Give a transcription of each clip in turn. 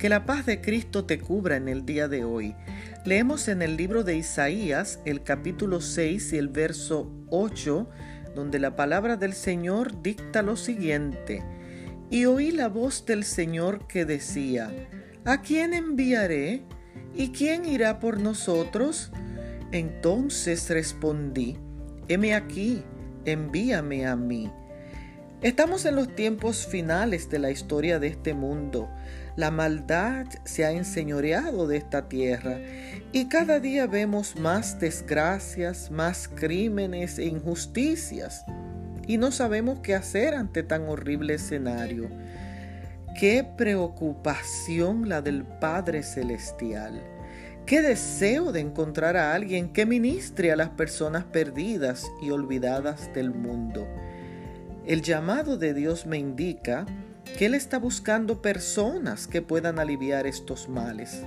Que la paz de Cristo te cubra en el día de hoy. Leemos en el libro de Isaías el capítulo 6 y el verso 8, donde la palabra del Señor dicta lo siguiente. Y oí la voz del Señor que decía, ¿A quién enviaré? ¿Y quién irá por nosotros? Entonces respondí, heme aquí, envíame a mí. Estamos en los tiempos finales de la historia de este mundo. La maldad se ha enseñoreado de esta tierra y cada día vemos más desgracias, más crímenes e injusticias. Y no sabemos qué hacer ante tan horrible escenario. Qué preocupación la del Padre Celestial. Qué deseo de encontrar a alguien que ministre a las personas perdidas y olvidadas del mundo. El llamado de Dios me indica que Él está buscando personas que puedan aliviar estos males.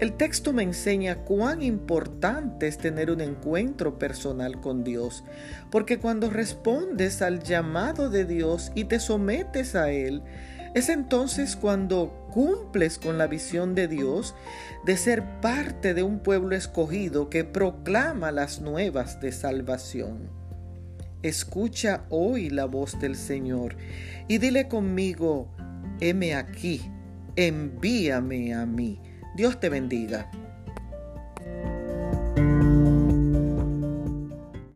El texto me enseña cuán importante es tener un encuentro personal con Dios, porque cuando respondes al llamado de Dios y te sometes a Él, es entonces cuando cumples con la visión de Dios de ser parte de un pueblo escogido que proclama las nuevas de salvación. Escucha hoy la voz del Señor y dile conmigo, heme aquí, envíame a mí. Dios te bendiga.